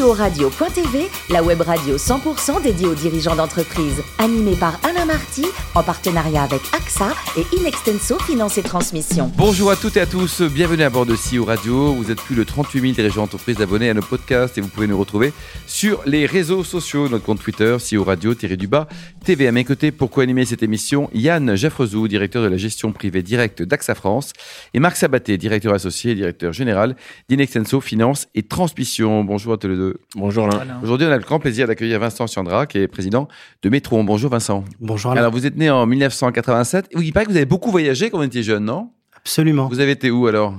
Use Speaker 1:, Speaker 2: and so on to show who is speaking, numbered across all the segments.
Speaker 1: CEO-radio.tv, la web radio 100% dédiée aux dirigeants d'entreprise. Animée par Alain Marty, en partenariat avec AXA et Inextenso Finance et Transmission.
Speaker 2: Bonjour à toutes et à tous, bienvenue à bord de CEO Radio. Vous êtes plus de 38 000 dirigeants d'entreprise abonnés à nos podcasts et vous pouvez nous retrouver sur les réseaux sociaux, notre compte Twitter, CEO Radio-du-bas, TV. À mes côtés, pour co-animer cette émission, Yann Jaffrezou, directeur de la gestion privée directe d'AXA France, et Marc Sabaté, directeur associé et directeur général d'Inextenso Finance et Transmission. Bonjour à tous les deux.
Speaker 3: Bonjour Alain.
Speaker 2: Aujourd'hui, on a le grand plaisir d'accueillir Vincent Siandra, qui est président de Métro. Bonjour Vincent.
Speaker 4: Bonjour Alain.
Speaker 2: Alors, vous êtes né en 1987. Oui, il paraît que vous avez beaucoup voyagé quand vous étiez jeune, non?
Speaker 4: Absolument.
Speaker 2: Vous avez été où alors?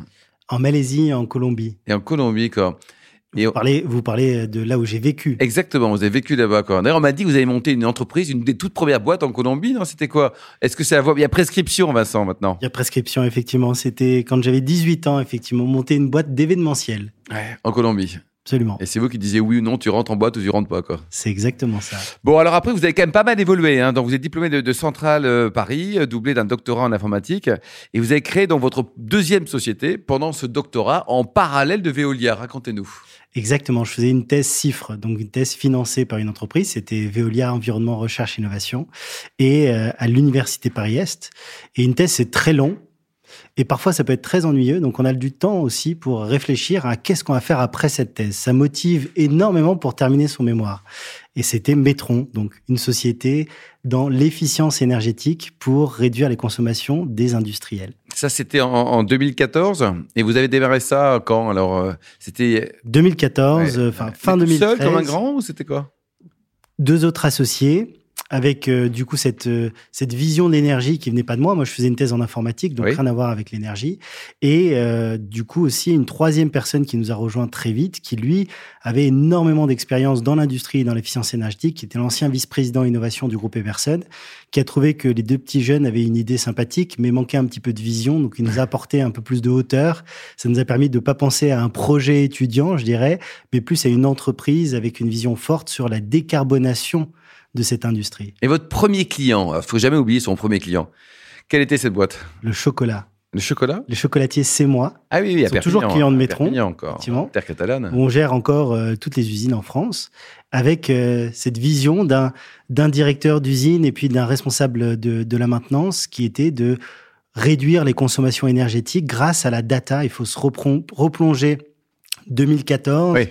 Speaker 4: En Malaisie et en Colombie.
Speaker 2: Et en Colombie, quoi. Et
Speaker 4: Vous parlez, vous parlez de là où j'ai vécu.
Speaker 2: Exactement, vous avez vécu là-bas. quoi. D'ailleurs, on m'a dit que vous avez monté une entreprise, une des toutes premières boîtes en Colombie, non? C'était quoi? Est-ce que c'est à voir? Il y a prescription, Vincent, maintenant
Speaker 4: Il y a prescription, effectivement. C'était quand j'avais 18 ans, effectivement, monter une boîte d'événementiel.
Speaker 2: En Colombie.
Speaker 4: Absolument.
Speaker 2: Et c'est vous qui disiez oui ou non, tu rentres en boîte ou tu rentres pas, quoi.
Speaker 4: C'est exactement ça.
Speaker 2: Bon, alors après, vous avez quand même pas mal évolué. Hein. Donc, vous êtes diplômé de, de Centrale euh, Paris, euh, doublé d'un doctorat en informatique. Et vous avez créé donc votre deuxième société pendant ce doctorat en parallèle de Veolia. Racontez-nous.
Speaker 4: Exactement. Je faisais une thèse CIFRE, donc une thèse financée par une entreprise. C'était Veolia Environnement, Recherche, Innovation, et euh, à l'Université Paris-Est. Et une thèse, c'est très long. Et parfois, ça peut être très ennuyeux. Donc, on a du temps aussi pour réfléchir à qu'est-ce qu'on va faire après cette thèse. Ça motive énormément pour terminer son mémoire. Et c'était Metron, donc une société dans l'efficience énergétique pour réduire les consommations des industriels.
Speaker 2: Ça, c'était en, en 2014. Et vous avez démarré ça quand Alors, euh, c'était
Speaker 4: 2014,
Speaker 2: Ouais.
Speaker 4: euh, fin
Speaker 2: Tout
Speaker 4: 2013.
Speaker 2: seul comme un grand ou c'était quoi?
Speaker 4: Deux autres associés avec euh, du coup cette euh, cette vision d'énergie qui venait pas de moi. Moi, je faisais une thèse en informatique, donc
Speaker 2: Oui.
Speaker 4: rien à voir avec l'énergie. Et euh, du coup aussi une troisième personne qui nous a rejoint très vite, qui lui avait énormément d'expérience dans l'industrie et dans l'efficience énergétique, qui était l'ancien vice-président innovation du groupe Everson, qui a trouvé que les deux petits jeunes avaient une idée sympathique, mais manquait un petit peu de vision. Donc, il nous a apporté un peu plus de hauteur. Ça nous a permis de pas penser à un projet étudiant, je dirais, mais plus à une entreprise avec une vision forte sur la décarbonation de cette industrie.
Speaker 2: Et votre premier client, il faut jamais oublier son premier client. Quelle était cette boîte?
Speaker 4: Le chocolat.
Speaker 2: Le chocolat?
Speaker 4: Les chocolatiers, c'est moi.
Speaker 2: Ah oui, oui, à
Speaker 4: Ils sont toujours clients de
Speaker 2: Perpignan encore. Terre catalane.
Speaker 4: où on gère encore euh, toutes les usines en France, avec euh, cette vision d'un d'un directeur d'usine et puis d'un responsable de, de la maintenance qui était de réduire les consommations énergétiques grâce à la data. Il faut se replonger 2014.
Speaker 2: Oui.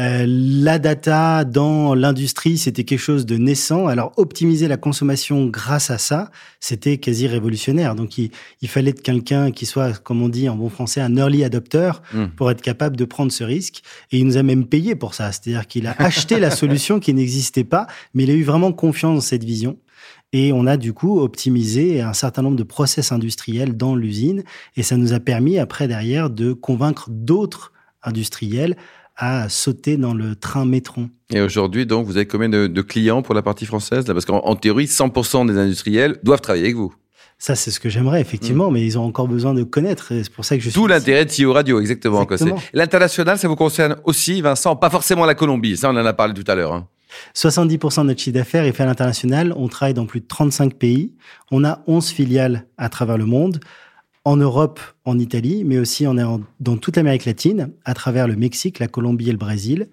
Speaker 4: Euh, la data dans l'industrie, c'était quelque chose de naissant. Alors, optimiser la consommation grâce à ça, c'était quasi révolutionnaire. Donc, il, il fallait être quelqu'un qui soit, comme on dit en bon français, un early adopter
Speaker 2: Hmm.
Speaker 4: pour être capable de prendre ce risque. Et il nous a même payé pour ça. C'est-à-dire qu'il a acheté la solution qui n'existait pas, mais il a eu vraiment confiance dans cette vision. Et on a du coup optimisé un certain nombre de process industriels dans l'usine. Et ça nous a permis, après, derrière, de convaincre d'autres industriels à sauter dans le train métron.
Speaker 2: Et aujourd'hui, donc, vous avez combien de, de clients pour la partie française là? Parce qu'en en théorie, 100% des industriels doivent travailler avec vous.
Speaker 4: Ça, c'est ce que j'aimerais, effectivement, mais ils ont encore besoin de connaître. C'est pour ça que je suis.
Speaker 2: Tout l'intérêt de CEO Radio, exactement. L'international, ça vous concerne aussi, Vincent, pas forcément la Colombie. Ça, on en a parlé tout à l'heure. hein.
Speaker 4: 70% de notre chiffre d'affaires est fait à l'international. On travaille dans plus de 35 pays. On a 11 filiales à travers le monde. En Europe, en Italie, mais aussi dans toute l'Amérique latine, à travers le Mexique, la Colombie et le Brésil.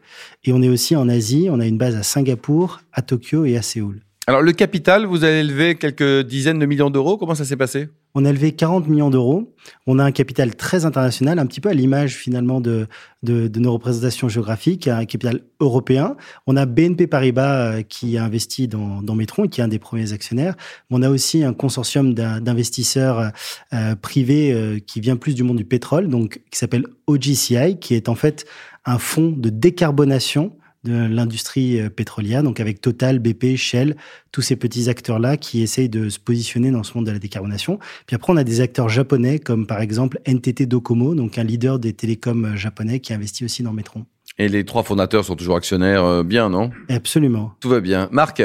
Speaker 4: Et on est aussi en Asie. On a une base à Singapour, à Tokyo et à Séoul.
Speaker 2: Alors, le capital, vous avez levé quelques dizaines de millions d'euros. Comment ça s'est passé?
Speaker 4: On a levé 40 millions d'euros. On a un capital très international, un petit peu à l'image finalement de, de, de nos représentations géographiques, un capital européen. On a BNP Paribas euh, qui a investi dans, dans Metron et qui est un des premiers actionnaires. On a aussi un consortium d'in- d'investisseurs euh, privés euh, qui vient plus du monde du pétrole, donc qui s'appelle OGCI, qui est en fait un fonds de décarbonation de l'industrie euh, pétrolière, donc avec Total, BP, Shell, tous ces petits acteurs-là qui essayent de se positionner dans ce monde de la décarbonation. Puis après, on a des acteurs japonais comme par exemple NTT Docomo, donc un leader des télécoms euh, japonais qui investit aussi dans Metron.
Speaker 2: Et les trois fondateurs sont toujours actionnaires euh, bien, non?
Speaker 4: Absolument.
Speaker 2: Tout va bien. Marc?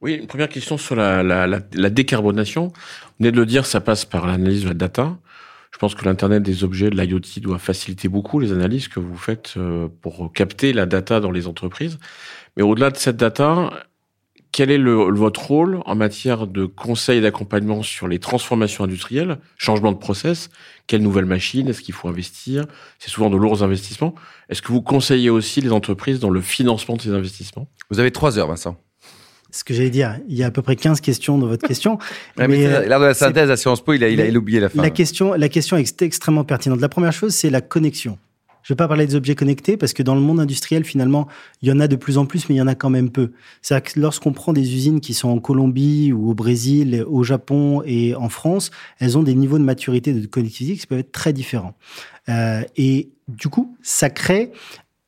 Speaker 3: Oui, une première question sur la, la, la, la décarbonation. Vous venez de le dire, ça passe par l'analyse de la data. Je pense que l'Internet des objets, de l'IoT, doit faciliter beaucoup les analyses que vous faites euh, pour capter la data dans les entreprises. Mais au-delà de cette data, quel est le, votre rôle en matière de conseil et d'accompagnement sur les transformations industrielles, changement de process? Quelles nouvelles machines Est-ce qu'il faut investir? C'est souvent de lourds investissements. Est-ce que vous conseillez aussi les entreprises dans le financement de ces investissements?
Speaker 2: Vous avez trois heures, Vincent.
Speaker 4: Ce que j'allais dire, il y a à peu près 15 questions dans votre question.
Speaker 2: mais, mais lors de la synthèse à Sciences Po, il a, il a, oublié la fin.
Speaker 4: La question, la question est extrêmement pertinente. La première chose, c'est la connexion. Je ne vais pas parler des objets connectés parce que dans le monde industriel, finalement, il y en a de plus en plus, mais il y en a quand même peu. C'est-à-dire que lorsqu'on prend des usines qui sont en Colombie ou au Brésil, au Japon et en France, elles ont des niveaux de maturité de connectivité qui peuvent être très différents. Euh, et du coup, ça crée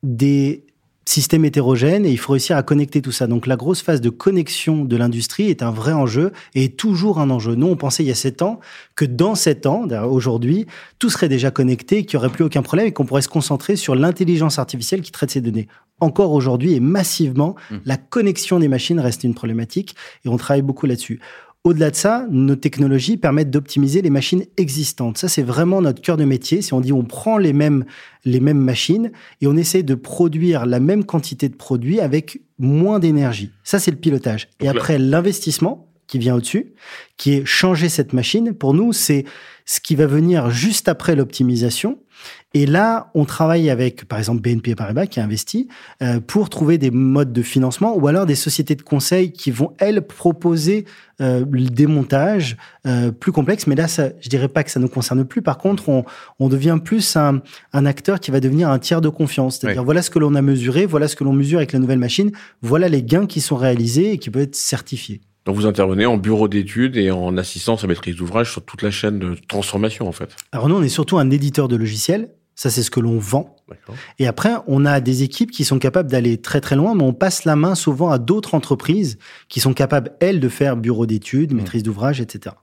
Speaker 4: des système hétérogène et il faut réussir à connecter tout ça. Donc la grosse phase de connexion de l'industrie est un vrai enjeu et est toujours un enjeu. Nous, on pensait il y a sept ans que dans sept ans, aujourd'hui, tout serait déjà connecté, qu'il n'y aurait plus aucun problème et qu'on pourrait se concentrer sur l'intelligence artificielle qui traite ces données. Encore aujourd'hui et massivement, mmh. la connexion des machines reste une problématique et on travaille beaucoup là-dessus. Au-delà de ça, nos technologies permettent d'optimiser les machines existantes. Ça, c'est vraiment notre cœur de métier. Si on dit on prend les mêmes, les mêmes machines et on essaie de produire la même quantité de produits avec moins d'énergie. Ça, c'est le pilotage. et après, l'investissement qui vient au-dessus, qui est changer cette machine. Pour nous, c'est ce qui va venir juste après l'optimisation. Et là, on travaille avec, par exemple, BNP Paribas qui a investi euh, pour trouver des modes de financement ou alors des sociétés de conseil qui vont, elles, proposer euh, des montages euh, plus complexes. Mais là, ça, je dirais pas que ça nous concerne plus. Par contre, on, on devient plus un, un, acteur qui va devenir un tiers de confiance. C'est-à-dire, voilà ce que l'on a mesuré, voilà ce que l'on mesure avec la nouvelle machine, voilà les gains qui sont réalisés et qui peuvent être certifiés.
Speaker 3: Donc vous intervenez en bureau d'études et en assistance à maîtrise d'ouvrage sur toute la chaîne de transformation en fait.
Speaker 4: Alors nous on est surtout un éditeur de logiciels, ça c'est ce que l'on vend. Et après on a des équipes qui sont capables d'aller très très loin, mais on passe la main souvent à d'autres entreprises qui sont capables elles de faire bureau d'études, mmh. maîtrise d'ouvrage, etc.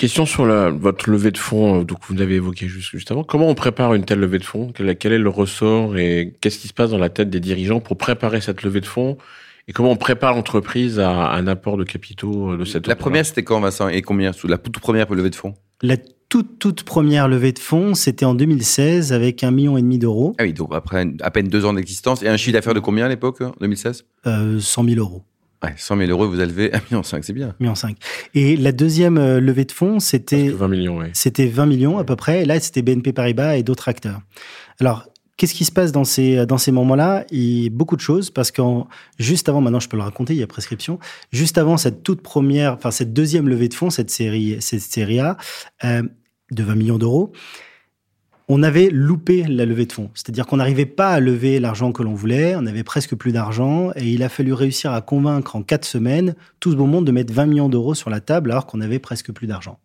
Speaker 3: Question sur la, votre levée de fonds, euh, donc vous l'avez évoqué juste, juste, avant. Comment on prépare une telle levée de fonds? Quel, quel est le ressort et qu'est-ce qui se passe dans la tête des dirigeants pour préparer cette levée de fonds? Et comment on prépare l'entreprise à un apport de capitaux euh, de cette
Speaker 2: La première, c'était quand, Vincent? Et combien? Sous la toute première levée de fonds?
Speaker 4: La toute, toute première levée de fonds, c'était en 2016 avec un million et demi d'euros.
Speaker 2: Ah oui, donc après à peine deux ans d'existence. Et un chiffre d'affaires de combien à l'époque, 2016
Speaker 4: euh, 100 000 euros.
Speaker 2: Ouais, 100 000 euros, vous avez levé 1,5 million, c'est bien.
Speaker 4: 1,5 million. Et la deuxième euh, levée de fonds, c'était
Speaker 3: 20 millions, oui.
Speaker 4: C'était 20 millions à peu près. Et là, c'était BNP Paribas et d'autres acteurs. Alors, Qu'est-ce qui se passe dans ces, dans ces moments-là? Il beaucoup de choses parce que juste avant, maintenant je peux le raconter, il y a prescription. Juste avant cette toute première, enfin cette deuxième levée de fonds, cette série, cette série A euh, de 20 millions d'euros, on avait loupé la levée de fonds. C'est-à-dire qu'on n'arrivait pas à lever l'argent que l'on voulait, on avait presque plus d'argent et il a fallu réussir à convaincre en quatre semaines tout ce beau monde de mettre 20 millions d'euros sur la table alors qu'on avait presque plus d'argent.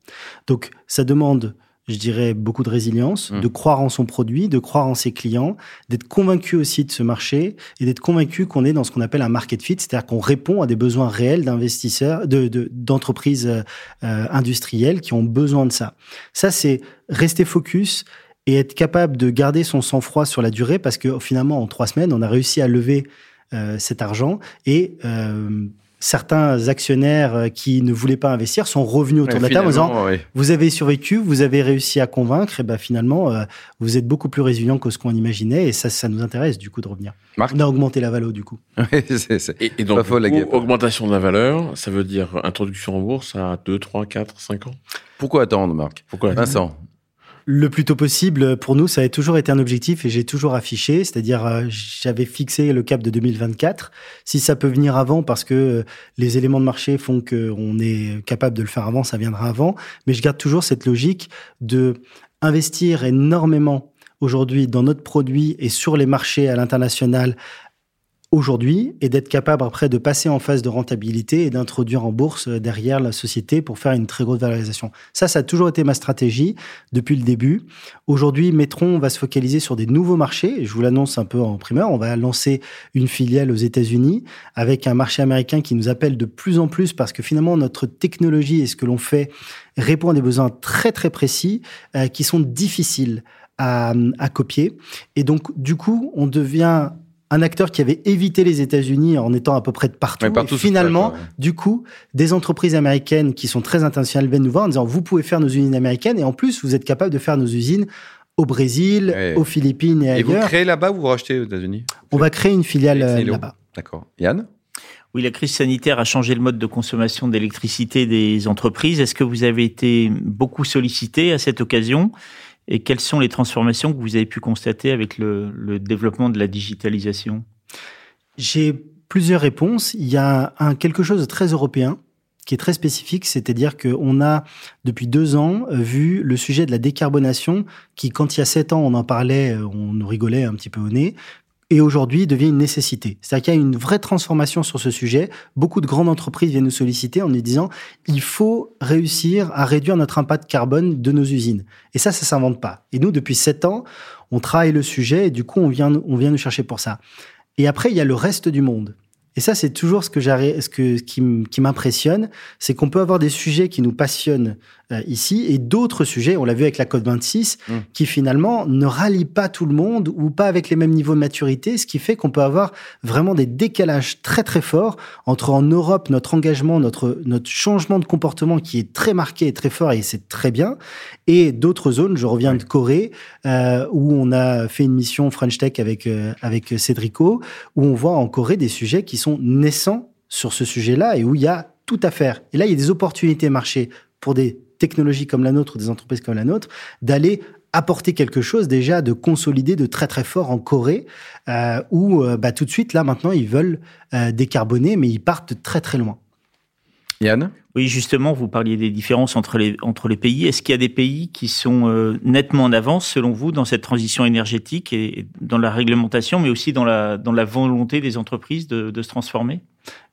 Speaker 4: Donc ça demande je dirais, beaucoup de résilience, mmh. de croire en son produit, de croire en ses clients, d'être convaincu aussi de ce marché et d'être convaincu qu'on est dans ce qu'on appelle un market fit, c'est-à-dire qu'on répond à des besoins réels d'investisseurs, de, d'entreprises euh, industrielles qui ont besoin de ça. Ça, c'est rester focus et être capable de garder son sang-froid sur la durée parce que finalement, en trois semaines, on a réussi à lever euh, cet argent et euh, certains actionnaires euh, qui ne voulaient pas investir sont revenus autour de la table en disant vous avez survécu, vous avez réussi à convaincre, et ben finalement euh, vous êtes beaucoup plus résilient que ce qu'on imaginait et ça, ça nous intéresse du coup de revenir. On a augmenté la valeur du coup.
Speaker 3: et, donc augmentation de la valeur, ça veut dire introduction en bourse à 2, 3, 4, 5 ans?
Speaker 2: Pourquoi attendre, Marc? Pourquoi? Vincent
Speaker 4: le plus tôt possible, pour nous, ça a toujours été un objectif et j'ai toujours affiché, c'est-à-dire euh, j'avais fixé le cap de 2024. Si ça peut venir avant parce que euh, les éléments de marché font qu'on est capable de le faire avant, ça viendra avant. Mais je garde toujours cette logique de investir énormément aujourd'hui dans notre produit et sur les marchés à l'international aujourd'hui et d'être capable après de passer en phase de rentabilité et d'introduire en bourse euh, derrière la société pour faire une très grosse valorisation. Ça, ça a toujours été ma stratégie depuis le début. Aujourd'hui, Metron va se focaliser sur des nouveaux marchés. Je vous l'annonce un peu en primeur. On va lancer une filiale aux États-Unis avec un marché américain qui nous appelle de plus en plus parce que finalement notre technologie et ce que l'on fait répond à des besoins très très précis euh, qui sont difficiles à, à copier. Et donc, du coup, on devient un acteur qui avait évité les États-Unis en étant à peu près de partout. et finalement, du coup, des entreprises américaines qui sont très internationales viennent nous voir en disant vous pouvez faire nos usines américaines et en plus vous êtes capable de faire nos usines au Brésil, aux Philippines et, ailleurs.
Speaker 2: Et vous créez là-bas ou vous rachetez aux États-Unis?
Speaker 4: On va créer une filiale euh, là-bas.
Speaker 2: D'accord. Yann?
Speaker 5: Oui, la crise sanitaire a changé le mode de consommation d'électricité des entreprises. Est-ce que vous avez été beaucoup sollicité à cette occasion? Et quelles sont les transformations que vous avez pu constater avec le, le développement de la digitalisation?
Speaker 4: J'ai plusieurs réponses. Il y a un, quelque chose de très européen qui est très spécifique, c'est-à-dire qu'on a depuis deux ans vu le sujet de la décarbonation qui, quand il y a sept ans on en parlait, on nous rigolait un petit peu au nez, et aujourd'hui devient une nécessité. C'est-à-dire qu'il y a une vraie transformation sur ce sujet. Beaucoup de grandes entreprises viennent nous solliciter en nous disant il faut réussir à réduire notre impact carbone de nos usines. Et ça, ça s'invente pas. Et nous, depuis sept ans, on travaille le sujet et du coup, on vient, on vient nous chercher pour ça. Et après, il y a le reste du monde. Et ça, c'est toujours ce que j'arrive, ce que, qui m'impressionne, c'est qu'on peut avoir des sujets qui nous passionnent euh, ici et d'autres sujets, on l'a vu avec la Code 26, mmh. qui finalement ne rallient pas tout le monde ou pas avec les mêmes niveaux de maturité, ce qui fait qu'on peut avoir vraiment des décalages très très forts entre en Europe notre engagement, notre notre changement de comportement qui est très marqué et très fort et c'est très bien, et d'autres zones. Je reviens de Corée euh, où on a fait une mission French Tech avec euh, avec Cédrico, où on voit en Corée des sujets qui sont naissants sur ce sujet-là et où il y a tout à faire. Et là, il y a des opportunités marché pour des technologies comme la nôtre, des entreprises comme la nôtre, d'aller apporter quelque chose déjà de consolider de très très fort en Corée, euh, où euh, bah, tout de suite, là maintenant, ils veulent euh, décarboner, mais ils partent très très loin.
Speaker 2: Yann
Speaker 5: Oui, justement, vous parliez des différences entre les, entre les pays. Est-ce qu'il y a des pays qui sont euh, nettement en avance, selon vous, dans cette transition énergétique et dans la réglementation, mais aussi dans la, dans la volonté des entreprises de, de se transformer?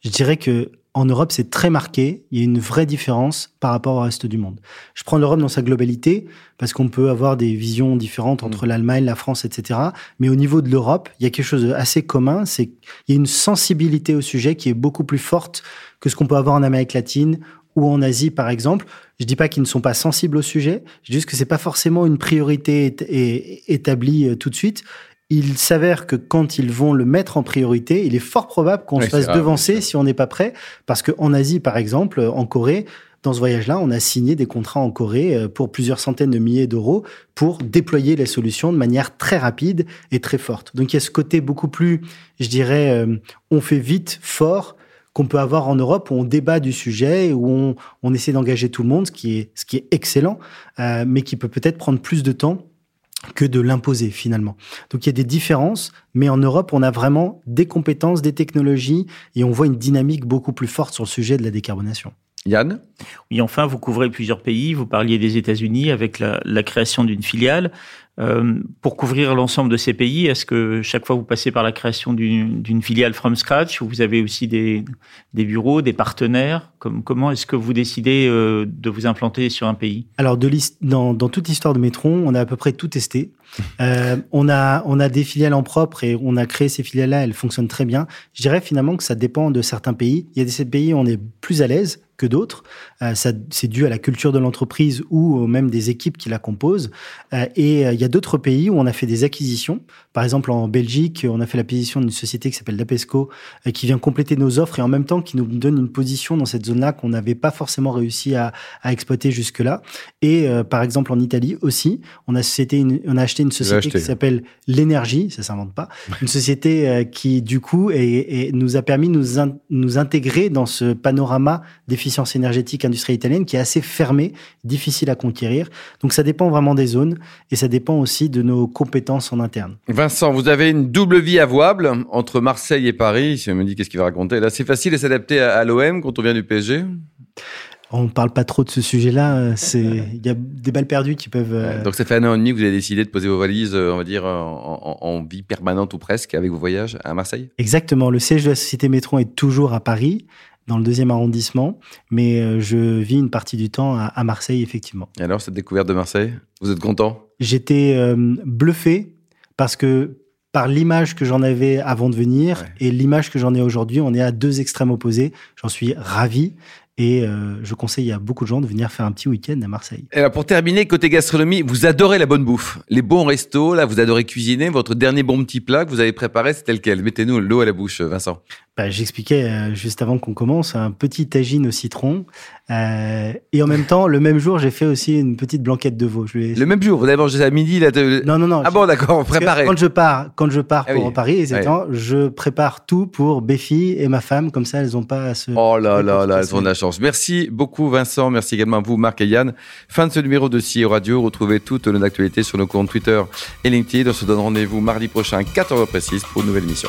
Speaker 4: Je dirais que en Europe, c'est très marqué. Il y a une vraie différence par rapport au reste du monde. Je prends l'Europe dans sa globalité parce qu'on peut avoir des visions différentes entre mm. l'Allemagne, la France, etc. Mais au niveau de l'Europe, il y a quelque chose d'assez commun. C'est qu'il y a une sensibilité au sujet qui est beaucoup plus forte que ce qu'on peut avoir en Amérique latine ou en Asie, par exemple. Je dis pas qu'ils ne sont pas sensibles au sujet. Je dis juste que c'est pas forcément une priorité établie euh, tout de suite il s'avère que quand ils vont le mettre en priorité, il est fort probable qu'on se fasse devancer si on n'est pas prêt. Parce qu'en Asie, par exemple, en Corée, dans ce voyage-là, on a signé des contrats en Corée euh, pour plusieurs centaines de milliers d'euros pour déployer les solutions de manière très rapide et très forte. Donc il y a ce côté beaucoup plus, je dirais, euh, on fait vite, fort, qu'on peut avoir en Europe où on débat du sujet, où on, essaie d'engager tout le monde, ce qui est, ce qui est excellent, euh, mais qui peut peut-être prendre plus de temps que de l'imposer finalement. Donc il y a des différences, mais en Europe, on a vraiment des compétences, des technologies, et on voit une dynamique beaucoup plus forte sur le sujet de la décarbonation.
Speaker 2: Yann?
Speaker 5: Oui, enfin, vous couvrez plusieurs pays. Vous parliez des États-Unis avec la, la création d'une filiale. Euh, pour couvrir l'ensemble de ces pays, est-ce que chaque fois vous passez par la création d'une filiale from scratch ou vous avez aussi des, des bureaux, des partenaires? Comme, Comment est-ce que vous décidez euh, de vous implanter sur un pays?
Speaker 4: Alors, de dans, dans toute l'histoire de Metron, on a à peu près tout testé. Euh, on, a, on a des filiales en propre et on a créé ces filiales-là, elles fonctionnent très bien. Je dirais finalement que ça dépend de certains pays. Il y a des pays où on est plus à l'aise que d'autres. Euh, c'est dû à la culture de l'entreprise ou même des équipes qui la composent. Euh, et il y a d'autres pays où on a fait des acquisitions. Par exemple, en Belgique, on a fait l'acquisition d'une société qui s'appelle Dapesco, qui vient compléter nos offres et en même temps qui nous donne une position dans cette zone-là qu'on n'avait pas forcément réussi à, à exploiter jusque-là. Et par exemple, en Italie aussi, on a, société, on a acheté une société qui s'appelle l'énergie, ça s'invente pas, une société qui du coup et, nous a permis de nous, nous intégrer dans ce panorama d'efficience énergétique industrielle italienne qui est assez fermée, difficile à conquérir. Donc ça dépend vraiment des zones et ça dépend aussi de nos compétences en interne.
Speaker 2: Vincent, vous avez une double vie avouable entre Marseille et Paris. Si on me dit qu'est-ce qu'il va raconter, là c'est facile de s'adapter à, l'OM quand on vient du PSG
Speaker 4: on ne parle pas trop de ce sujet-là. Euh, c'est il y a des balles perdues qui peuvent. Euh,
Speaker 2: donc ça fait un an et demi que vous avez décidé de poser vos valises, euh, on va dire en, vie permanente ou presque avec vos voyages à Marseille?
Speaker 4: Exactement. Le siège de la société Métron est toujours à Paris, dans le deuxième arrondissement, mais je vis une partie du temps à, Marseille effectivement.
Speaker 2: Et alors cette découverte de Marseille, vous êtes content?
Speaker 4: J'étais bluffé parce que par l'image que j'en avais avant de venir et l'image que j'en ai aujourd'hui, on est à deux extrêmes opposés. J'en suis ravi. Et euh, je conseille à beaucoup de gens de venir faire un petit week-end à Marseille.
Speaker 2: Alors pour terminer, côté gastronomie, vous adorez la bonne bouffe, les bons restos, là, vous adorez cuisiner. Votre dernier bon petit plat que vous avez préparé, c'était lequel? Mettez-nous l'eau à la bouche, Vincent.
Speaker 4: Bah, J'expliquais euh, juste avant qu'on commence un petit tagine au citron. Euh, et en même temps, le même jour, j'ai fait aussi une petite blanquette de veau. Je
Speaker 2: Le même jour, vous avez mangé ça à midi là, de-
Speaker 4: Non, non, non.
Speaker 2: Ah bon, d'accord, préparé.
Speaker 4: Quand je pars, quand je pars
Speaker 2: Ah
Speaker 4: pour
Speaker 2: oui.
Speaker 4: Paris, exactement, je prépare tout pour Béfi et ma femme. Comme ça, elles n'ont pas à se.
Speaker 2: Oh là là là, elles ont de la chance. Merci beaucoup Vincent, merci également à vous Marc et Yann. Fin de ce numéro de CEO Radio. Retrouvez toutes nos actualités sur nos comptes Twitter et LinkedIn. On se donne rendez-vous mardi prochain à 14h précise pour une nouvelle émission.